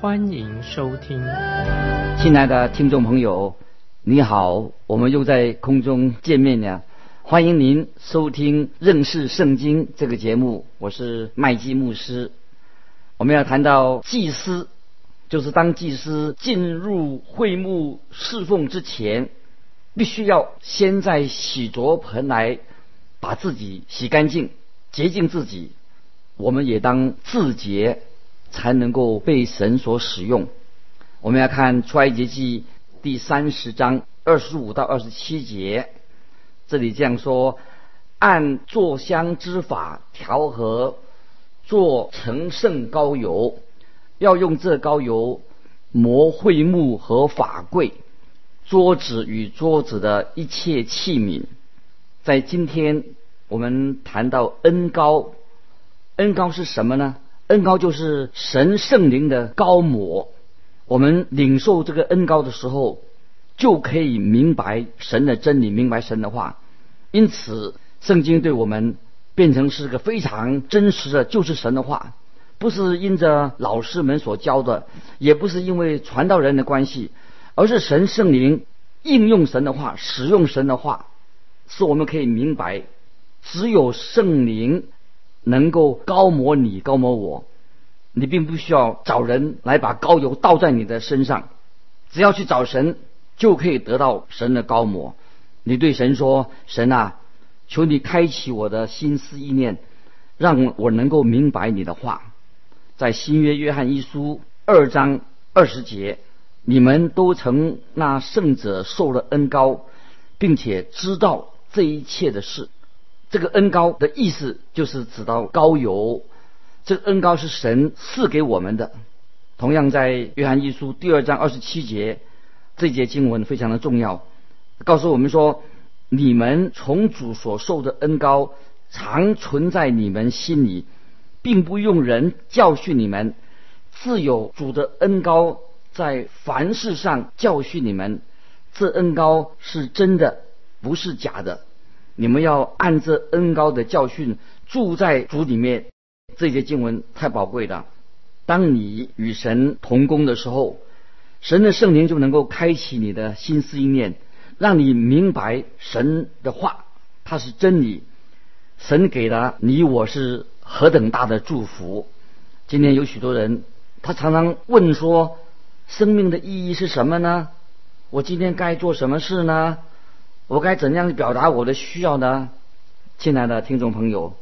欢迎收听。亲爱的听众朋友，你好，我们又在空中见面了。欢迎您收听认识圣经这个节目，我是麦基牧师。我们要谈到祭司，就是当祭司进入会幕侍奉之前，必须要先在洗濯盆来把自己洗干净、洁净自己。我们也当自洁，才能够被神所使用。我们要看出埃及记第三十章二十五到二十七节。这里这样说：按坐香之法调和，做成圣膏油，要用这膏油磨会木和法柜、桌子与桌子的一切器皿。在今天我们谈到恩膏，恩膏是什么呢？恩膏就是神圣灵的膏抹。我们领受这个恩膏的时候。就可以明白神的真理，明白神的话。因此，圣经对我们变成是个非常真实的，就是神的话，不是因着老师们所教的，也不是因为传道人的关系，而是神圣灵应用神的话，使用神的话，使我们可以明白，只有圣灵能够高摩你，高摩我，你并不需要找人来把膏油倒在你的身上，只要去找神。就可以得到神的高摩。你对神说：“神啊，求你开启我的心思意念，让我能够明白你的话。”在新约约翰一书二章二十节，你们都曾那圣者受了恩高，并且知道这一切的事。这个恩高的意思就是指到高油。这个恩高是神赐给我们的。同样在约翰一书第二章二十七节。这节经文非常的重要，告诉我们说：你们从主所受的恩高常存在你们心里，并不用人教训你们，自有主的恩高在凡事上教训你们。这恩高是真的，不是假的。你们要按这恩高的教训住在主里面。这些经文太宝贵了。当你与神同工的时候。神的圣灵就能够开启你的心思意念，让你明白神的话，它是真理。神给了你我是何等大的祝福。今天有许多人，他常常问说：生命的意义是什么呢？我今天该做什么事呢？我该怎样表达我的需要呢？亲爱的听众朋友，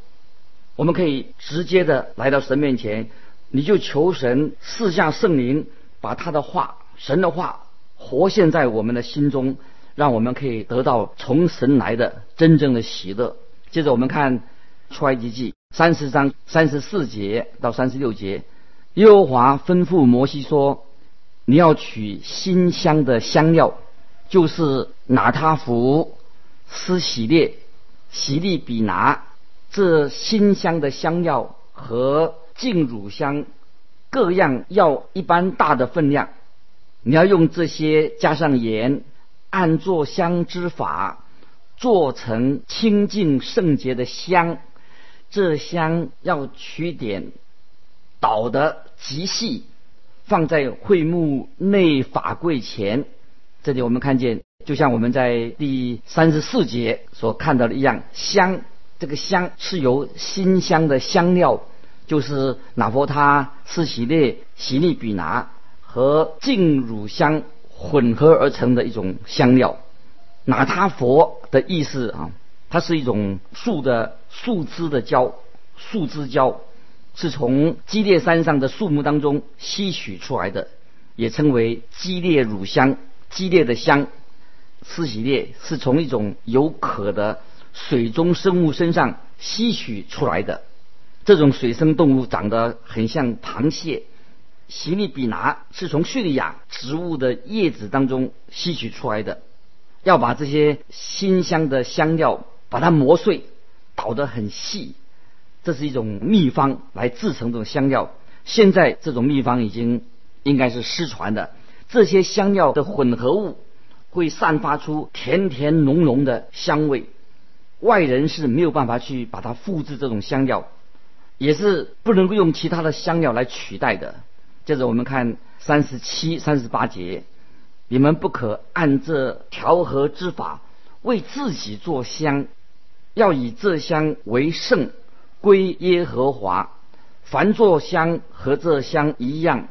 我们可以直接的来到神面前，你就求神赐下圣灵，把他的话。神的话活现在我们的心中，让我们可以得到从神来的真正的喜乐。接着我们看出埃及记三十章三十四节到三十六节，耶和华吩咐摩西说：“你要取馨香的香料，就是拿他福、斯喜列、喜利比拿这馨香的香料和净乳香，各样要一般大的分量。”你要用这些加上盐，按做香之法做成清净圣洁的香。这香要取点捣得极细，放在会幕内法柜前。这里我们看见，就像我们在第三十四节所看到的一样，香这个香是由新香的香料，就是拿佛他、斯喜列、喜利比拿。和净乳香混合而成的一种香料，拿他佛的意思啊，它是一种树的树枝的胶，树枝胶是从基列山上的树木当中吸取出来的，也称为基列乳香。激烈的香，斯喜列是从一种有壳的水中生物身上吸取出来的，这种水生动物长得很像螃蟹。西利比拿是从叙利亚植物的叶子当中吸取出来的，要把这些新香的香料把它磨碎，捣得很细，这是一种秘方来制成这种香料。现在这种秘方已经应该是失传的，这些香料的混合物会散发出甜甜浓浓的香味，外人是没有办法去把它复制这种香料，也是不能够用其他的香料来取代的。接着我们看三十七、三十八节，你们不可按这调和之法为自己做香，要以这香为圣，归耶和华。凡做香和这香一样，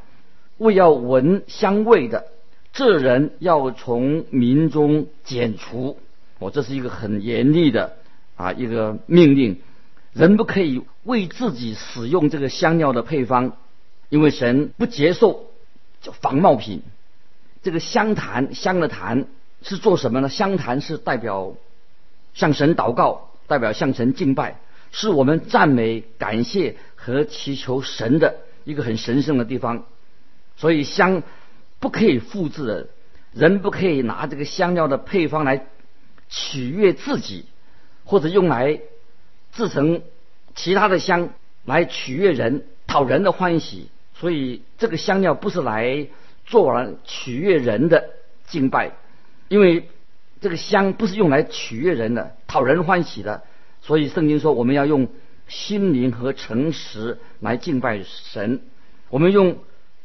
为要闻香味的，这人要从民中剪除。我这是一个很严厉的啊一个命令，人不可以为自己使用这个香料的配方。因为神不接受叫仿冒品，这个香坛香的坛是做什么呢？香坛是代表向神祷告，代表向神敬拜，是我们赞美、感谢和祈求神的一个很神圣的地方。所以香不可以复制的，人不可以拿这个香料的配方来取悦自己，或者用来制成其他的香来取悦人、讨人的欢喜。所以这个香料不是来做完取悦人的敬拜，因为这个香不是用来取悦人的、讨人欢喜的。所以圣经说我们要用心灵和诚实来敬拜神。我们用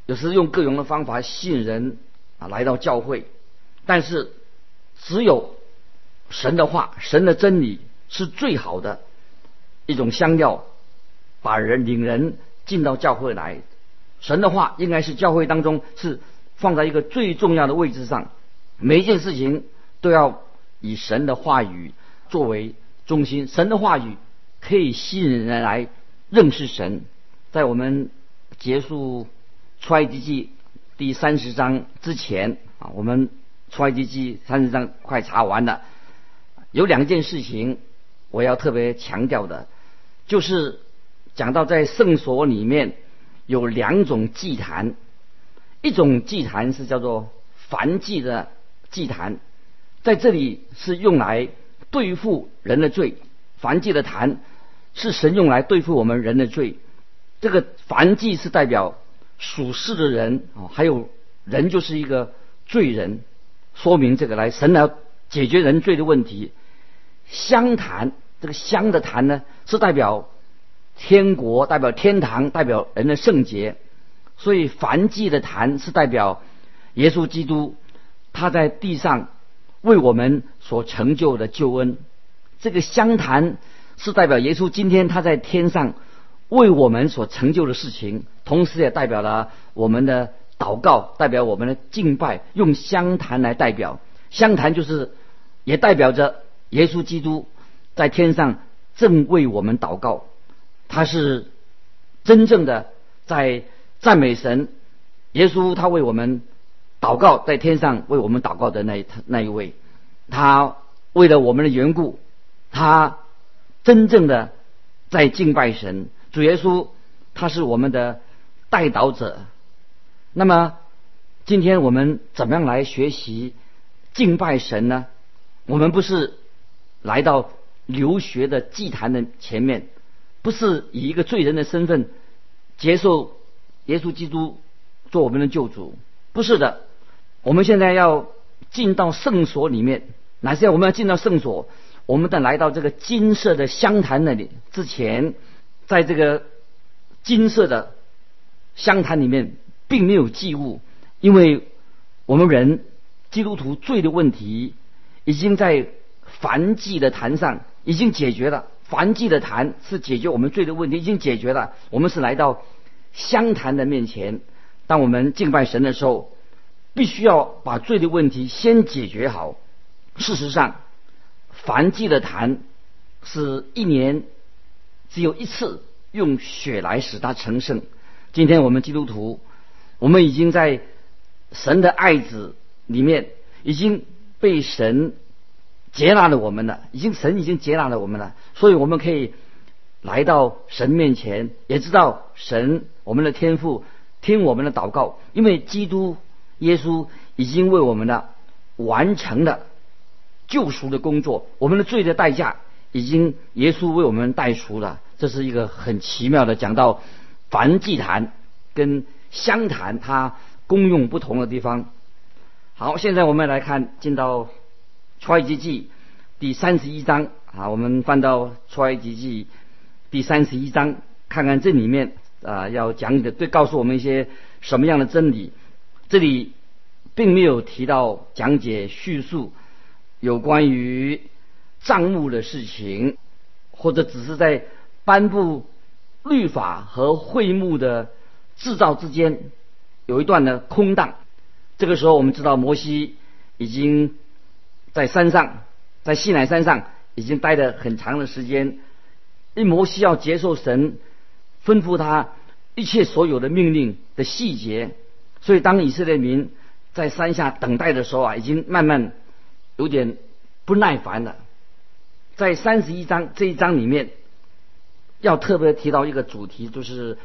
有时用各种的方法吸引人啊来到教会，但是只有神的话、神的真理是最好的一种香料，把人领人进到教会来。神的话应该是教会当中是放在一个最重要的位置上，每一件事情都要以神的话语作为中心。神的话语可以吸引人来认识神。在我们结束出埃及记第三十章之前啊，我们出埃及记三十章快查完了，有两件事情我要特别强调的，就是讲到在圣所里面。有两种祭坛，一种祭坛是叫做燔祭的祭坛，在这里是用来对付人的罪。燔祭的坛是神用来对付我们人的罪。这个燔祭是代表属世的人啊，还有人就是一个罪人，说明这个来神来解决人罪的问题。香坛这个香的坛呢，是代表。天国代表天堂，代表人的圣洁，所以燔祭的坛是代表耶稣基督他在地上为我们所成就的救恩。这个香坛是代表耶稣今天他在天上为我们所成就的事情，同时也代表了我们的祷告，代表我们的敬拜，用香坛来代表。香坛就是也代表着耶稣基督在天上正为我们祷告。他是真正的在赞美神，耶稣他为我们祷告，在天上为我们祷告的那那一位，他为了我们的缘故，他真正的在敬拜神。主耶稣他是我们的代祷者。那么今天我们怎么样来学习敬拜神呢？我们不是来到留学的祭坛的前面。不是以一个罪人的身份接受耶稣基督做我们的救主，不是的。我们现在要进到圣所里面，哪些我们要进到圣所？我们在来到这个金色的香坛那里之前，在这个金色的香坛里面，并没有祭物，因为我们人基督徒罪的问题已经在燔祭的坛上已经解决了。燔祭的坛是解决我们罪的问题，已经解决了。我们是来到香坛的面前，当我们敬拜神的时候，必须要把罪的问题先解决好。事实上，燔祭的坛是一年只有一次用血来使它成圣。今天我们基督徒，我们已经在神的爱子里面已经被神。接纳了我们了，已经神已经接纳了我们了，所以我们可以来到神面前，也知道神我们的天赋听我们的祷告，因为基督耶稣已经为我们的完成了救赎的工作，我们的罪的代价已经耶稣为我们代赎了。这是一个很奇妙的讲到梵祭坛跟香坛它功用不同的地方。好，现在我们来看进到出埃及记第三十一章啊，我们翻到出埃及记第三十一章，看看这里面啊要讲的对，告诉我们一些什么样的真理。这里并没有提到讲解叙述有关于账目的事情，或者只是在。颁布律法和会幕的制造之间有一段的空档。这个时候，我们知道摩西已经在山上，在西乃山上已经待了很长的时间。因摩西要接受神吩咐他一切所有的命令的细节，所以当以色列民在山下等待的时候啊，已经慢慢有点不耐烦了。在三十一章这一章里面。要特别提到一个主题，就是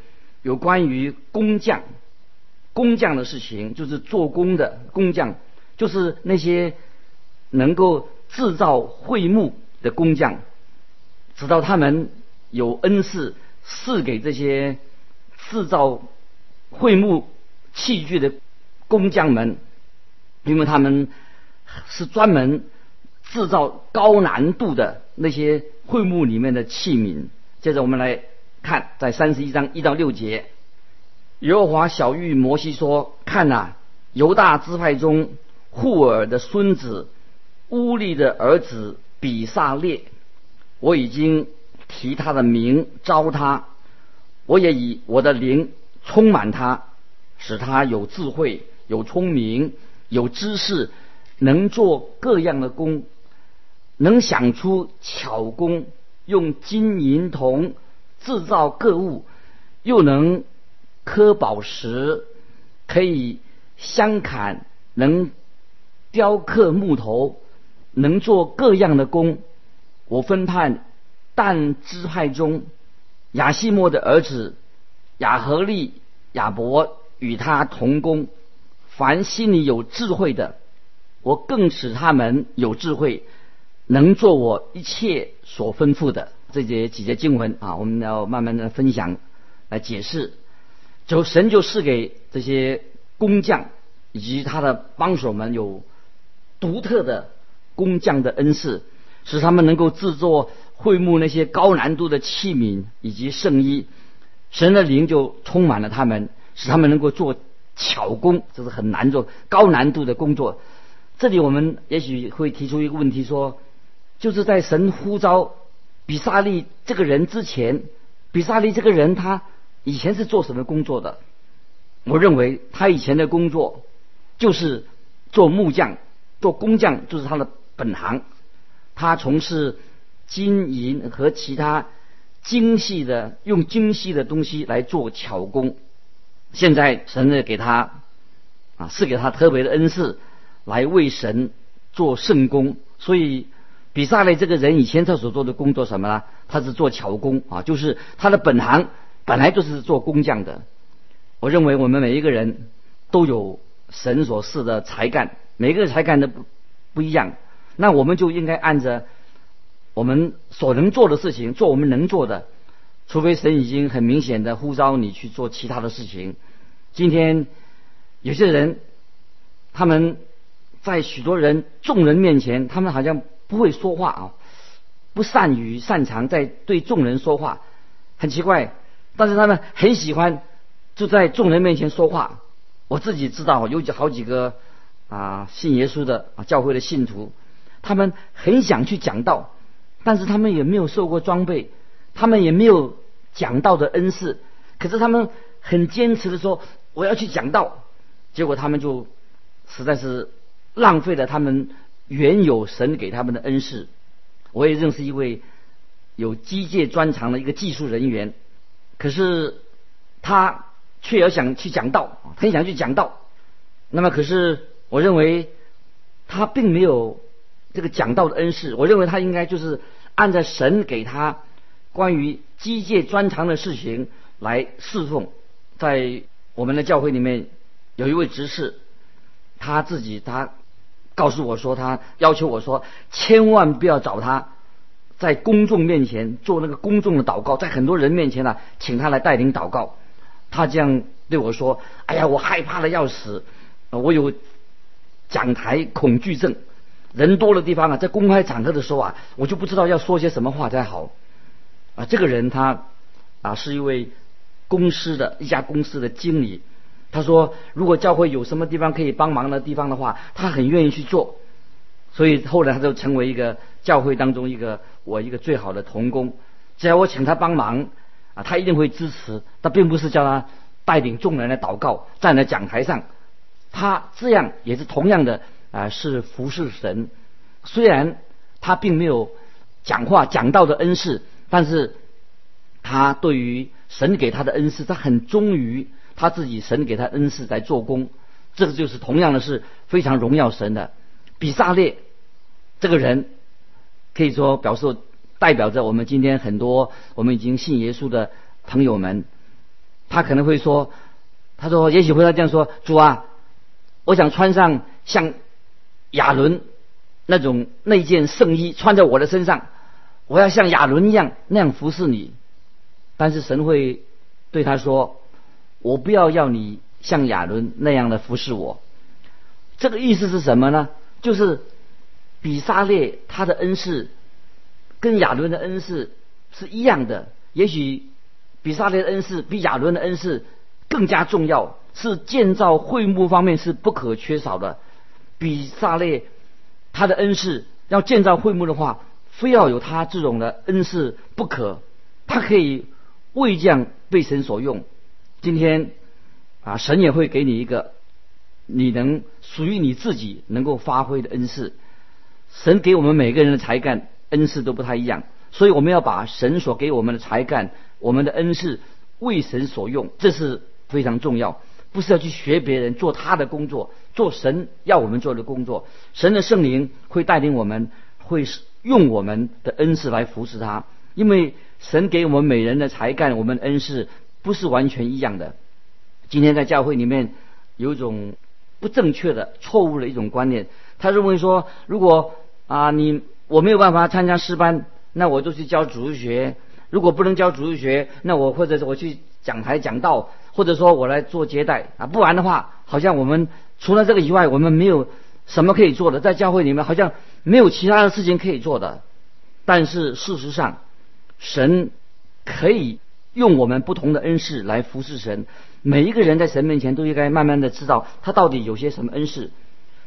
有关于工匠、工匠的事情，就是做工的工匠，就是那些能够制造会幕的工匠，直到他们有恩赐赐给这些制造会幕器具的工匠们，因为他们是专门制造高难度的那些会幕里面的器皿。接着我们来看，在三十一章一到六节，耶和华小玉摩西说：“看呐，犹大支派中户尔的孙子乌利的儿子比萨列，我已经提他的名招他，我也以我的灵充满他，使他有智慧、有聪明、有知识，能做各样的工，能想出巧工。”用金银铜制造各物，又能刻宝石，可以相砍，能雕刻木头，能做各样的工。我分判但支派中亚西莫的儿子亚和利、亚伯与他同工。凡心里有智慧的，我更使他们有智慧。能做我一切所吩咐的这节几节经文啊，我们要慢慢的分享来解释。就神就赐给这些工匠以及他的帮手们有独特的工匠的恩赐，使他们能够制作会幕那些高难度的器皿以及圣衣。神的灵就充满了他们，使他们能够做巧工，这是很难做高难度的工作。这里我们也许会提出一个问题说。就是在神呼召比萨利这个人之前，比萨利这个人他以前是做什么工作的？我认为他以前的工作就是做木匠、做工匠，就是他的本行。他从事金银和其他精细的用精细的东西来做巧工。现在神呢给他啊是给他特别的恩赐，来为神做圣工，所以。比萨雷这个人以前他所做的工作什么呢？他是做巧工啊，就是他的本行本来就是做工匠的。我认为我们每一个人都有神所赐的才干，每个才干的不不一样，那我们就应该按着我们所能做的事情做我们能做的，除非神已经很明显的呼召你去做其他的事情。今天有些人他们在许多人众人面前，他们好像。不会说话啊，不善于擅长在对众人说话，很奇怪。但是他们很喜欢就在众人面前说话。我自己知道有好几个啊信耶稣的啊教会的信徒，他们很想去讲道，但是他们也没有受过装备，他们也没有讲道的恩赐。可是他们很坚持的说我要去讲道，结果他们就实在是浪费了他们。原有神给他们的恩赐，我也认识一位有机械专长的一个技术人员，可是他却要想去讲道，很想去讲道。那么，可是我认为他并没有这个讲道的恩赐。我认为他应该就是按照神给他关于机械专长的事情来侍奉。在我们的教会里面有一位执事，他自己他告诉我说，他要求我说，千万不要找他在公众面前做那个公众的祷告，在很多人面前呢，请他来带领祷告。他这样对我说：“哎呀，我害怕的要死，我有讲台恐惧症，人多的地方啊，在公开场合的时候啊，我就不知道要说些什么话才好。”啊，这个人他啊是一位公司的一家公司的经理。他说，如果教会有什么地方可以帮忙的地方的话，他很愿意去做。所以后来他就成为一个教会当中一个我一个最好的童工。只要我请他帮忙。啊，他一定会支持，他并不是叫他带领众人来祷告，站在讲台上，他这样也是同样的啊，是服侍神。虽然他并没有讲话讲道的恩赐，但是他对于神给他的恩赐，他很忠于他自己神给他恩赐在做工。这个就是同样的是非常荣耀神的。比萨列这个人可以说表示。代表着我们今天很多我们已经信耶稣的朋友们，他可能会说：“他说也许会他这样说，主啊，我想穿上像亚伦那种那件圣衣穿在我的身上，我要像亚伦一样那样服侍你。”但是神会对他说：“我不要要你像亚伦那样的服侍我。”这个意思是什么呢？就是比萨列他的恩师。跟亚伦的恩赐是一样的，也许比萨列的恩赐比亚伦的恩赐更加重要，是建造会幕方面是不可缺少的。比萨列他的恩赐要建造会幕的话，非要有他这种的恩赐不可。他可以为将被神所用。今天啊，神也会给你一个你能属于你自己能够发挥的恩赐。神给我们每个人的才干。恩赐都不太一样，所以我们要把神所给我们的才干、我们的恩赐为神所用，这是非常重要。不是要去学别人做他的工作，做神要我们做的工作。神的圣灵会带领我们，会用我们的恩赐来服侍他。因为神给我们每人的才干、我们的恩赐不是完全一样的。今天在教会里面有一种不正确的、错误的一种观念，他认为说，如果啊你。我没有办法参加诗班，那我就去教主日学。如果不能教主日学，那我或者是我去讲台讲道，或者说我来做接待啊。不然的话，好像我们除了这个以外，我们没有什么可以做的。在教会里面，好像没有其他的事情可以做的。但是事实上，神可以用我们不同的恩赐来服侍神。每一个人在神面前都应该慢慢的知道他到底有些什么恩赐。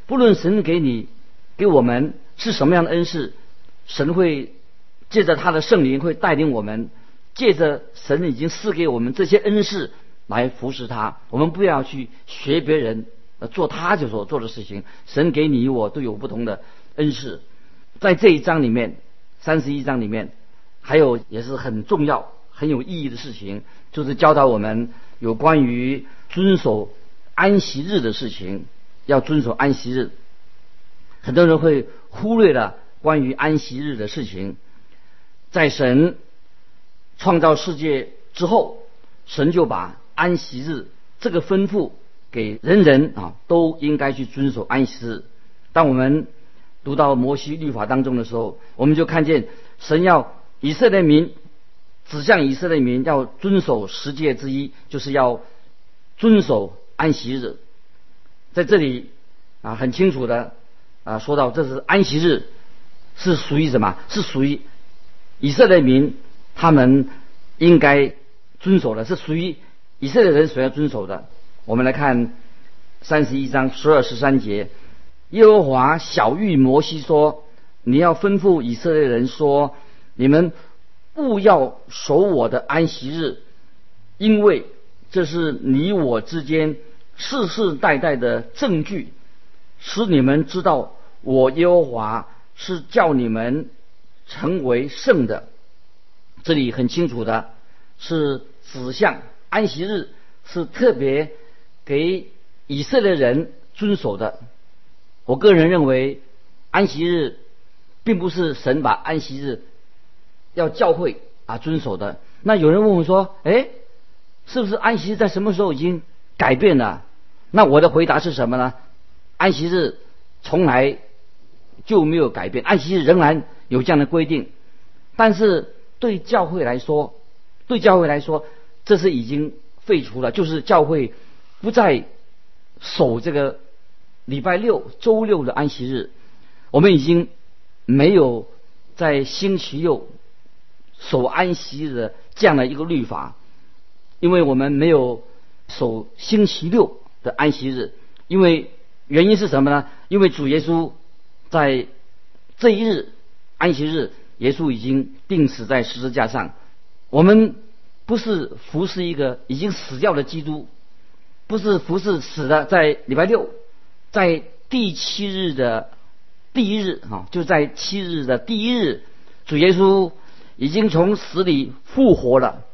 不论神给你。给我们是什么样的恩赐？神会借着他的圣灵会带领我们，借着神已经赐给我们这些恩赐来服侍他。我们不要去学别人，呃，做他就所做的事情。神给你我都有不同的恩赐。在这一章里面，三十一章里面，还有也是很重要、很有意义的事情，就是教导我们有关于遵守安息日的事情，要遵守安息日。很多人会忽略了关于安息日的事情。在神创造世界之后，神就把安息日这个吩咐给人人啊，都应该去遵守安息日。当我们读到摩西律法当中的时候，我们就看见神要以色列民指向以色列民要遵守十诫之一，就是要遵守安息日。在这里啊，很清楚的。啊，说到这是安息日，是属于什么？是属于以色列民，他们应该遵守的，是属于以色列人所要遵守的。我们来看三十一章十二十三节，耶和华小谕摩西说：“你要吩咐以色列人说，你们勿要守我的安息日，因为这是你我之间世世代代的证据。”使你们知道，我耶和华是叫你们成为圣的。这里很清楚的是指向安息日是特别给以色列人遵守的。我个人认为，安息日并不是神把安息日要教会啊遵守的。那有人问我说：“哎，是不是安息日在什么时候已经改变了。那我的回答是什么呢？安息日从来就没有改变，安息日仍然有这样的规定。但是对教会来说，对教会来说，这是已经废除了，就是教会不再守这个礼拜六、周六的安息日。我们已经没有在星期六守安息日这样的一个律法，因为我们没有守星期六的安息日，因为原因是什么呢？因为主耶稣在这一日安息日，耶稣已经钉死在十字架上。我们不是服侍一个已经死掉的基督，不是服侍死的，在礼拜六，在第七日的。第一日，啊，就在七日的第一日，主耶稣已经从死里复活了。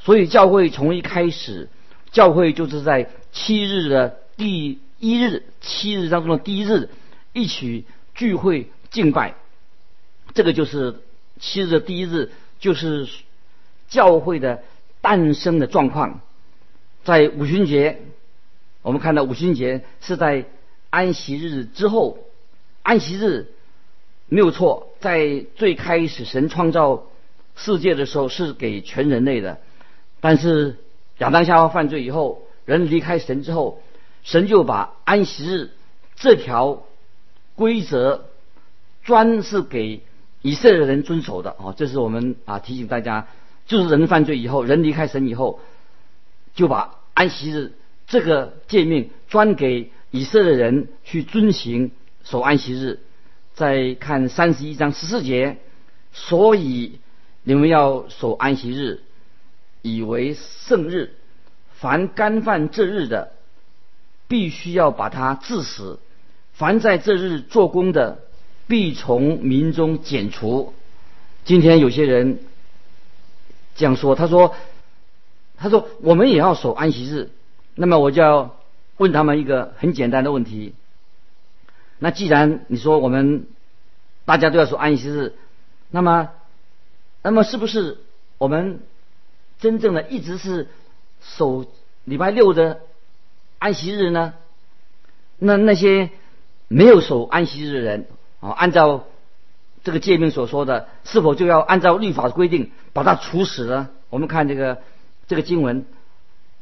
所以教会从一开始，教会就是在七日的第一日，七日当中的第一日，一起聚会敬拜。这个就是七日的第一日，就是教会的诞生的状况。在五旬节，我们看到五旬节是在安息日之后。安息日没有错，在最开始神创造世界的时候是给全人类的，但是亚当夏娃犯罪以后，人离开神之后，神就把安息日这条规则专是给以色列人遵守的哦，这是我们啊提醒大家，就是人犯罪以后，人离开神以后，就把安息日这个诫命专给以色列人去遵行。守安息日，再看三十一章十四节，所以你们要守安息日，以为圣日。凡干犯这日的，必须要把他治死；凡在这日做工的，必从民中剪除。今天有些人这样说，他说：“他说我们也要守安息日。”那么我就要问他们一个很简单的问题。那既然你说我们大家都要守安息日，那么，那么是不是我们真正的一直是守礼拜六的安息日呢？那那些没有守安息日的人啊，按照这个诫命所说的，是否就要按照律法的规定把他处死呢？我们看这个这个经文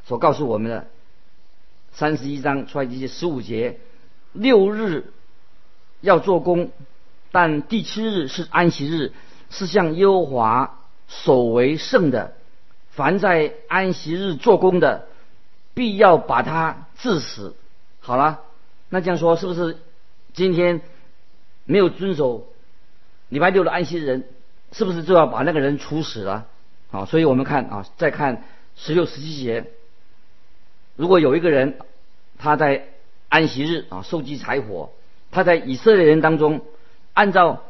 所告诉我们的三十一章出来这些十五节六日。要做工，但第七日是安息日，是向耶和华守为圣的。凡在安息日做工的，必要把他治死。好了，那这样说是不是今天没有遵守礼拜六的安息人，是不是就要把那个人处死了？啊，所以我们看啊，再看十六、十七节，如果有一个人他在安息日啊收集柴火。他在以色列人当中，按照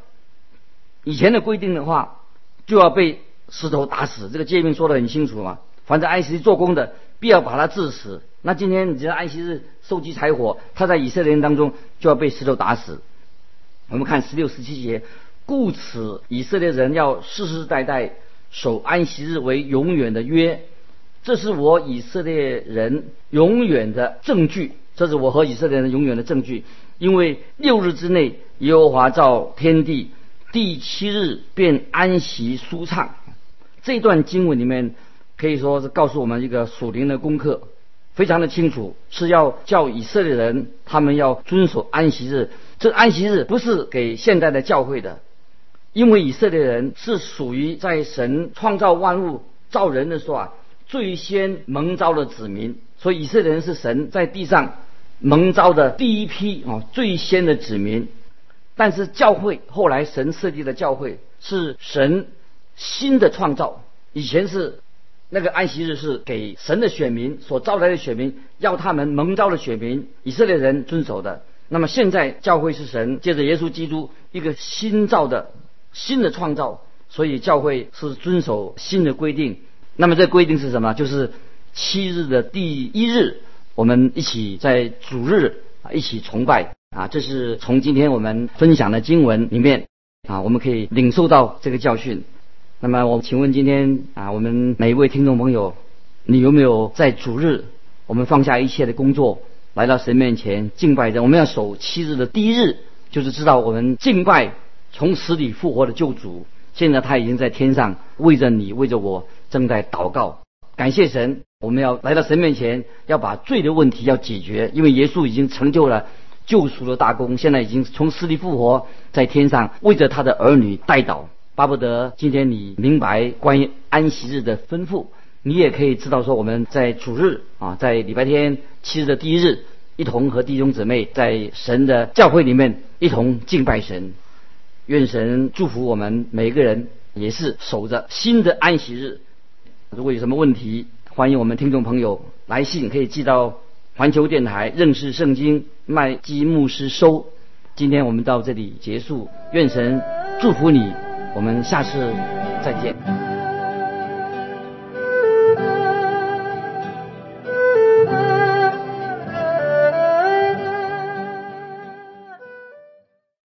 以前的规定的话，就要被石头打死。这个诫命说的很清楚嘛。凡在安息日做工的，必要把他致死。那今天你知道安息日收集柴火，他在以色列人当中就要被石头打死。我们看十六、十七节，故此以色列人要世世代代守安息日为永远的约，这是我以色列人永远的证据。这是我和以色列人永远的证据。因为六日之内，耶和华造天地，第七日便安息舒畅。这段经文里面可以说是告诉我们一个属灵的功课，非常的清楚，是要叫以色列人他们要遵守安息日。这安息日不是给现代的教会的，因为以色列人是属于在神创造万物造人的时候啊最先蒙召的子民，所以以色列人是神在地上。蒙召的第一批啊，最先的子民，但是教会后来神设计的教会是神新的创造。以前是那个安息日是给神的选民所招来的选民，要他们蒙召的选民以色列人遵守的。那么现在教会是神借着耶稣基督一个新造的新的创造，所以教会是遵守新的规定。那么这规定是什么？就是七日的第一日。我们一起在主日啊一起崇拜啊，这是从今天我们分享的经文里面啊，我们可以领受到这个教训。那么我请问今天啊，我们每一位听众朋友，你有没有在主日我们放下一切的工作，来到神面前敬拜着。我们要守七日的第一日，就是知道我们敬拜从死里复活的救主。现在他已经在天上为着你，为着我正在祷告。感谢神，我们要来到神面前，要把罪的问题要解决，因为耶稣已经成就了救赎的大功，现在已经从死里复活，在天上为着他的儿女代祷。巴不得今天你明白关于安息日的吩咐，你也可以知道说我们在主日啊，在礼拜天七日的第一日，一同和弟兄姊妹在神的教会里面一同敬拜神。愿神祝福我们每一个人，也是守着新的安息日。如果有什么问题，欢迎我们听众朋友来信，可以寄到环球电台认识圣经麦基牧师收。今天我们到这里结束，愿神祝福你，我们下次再见。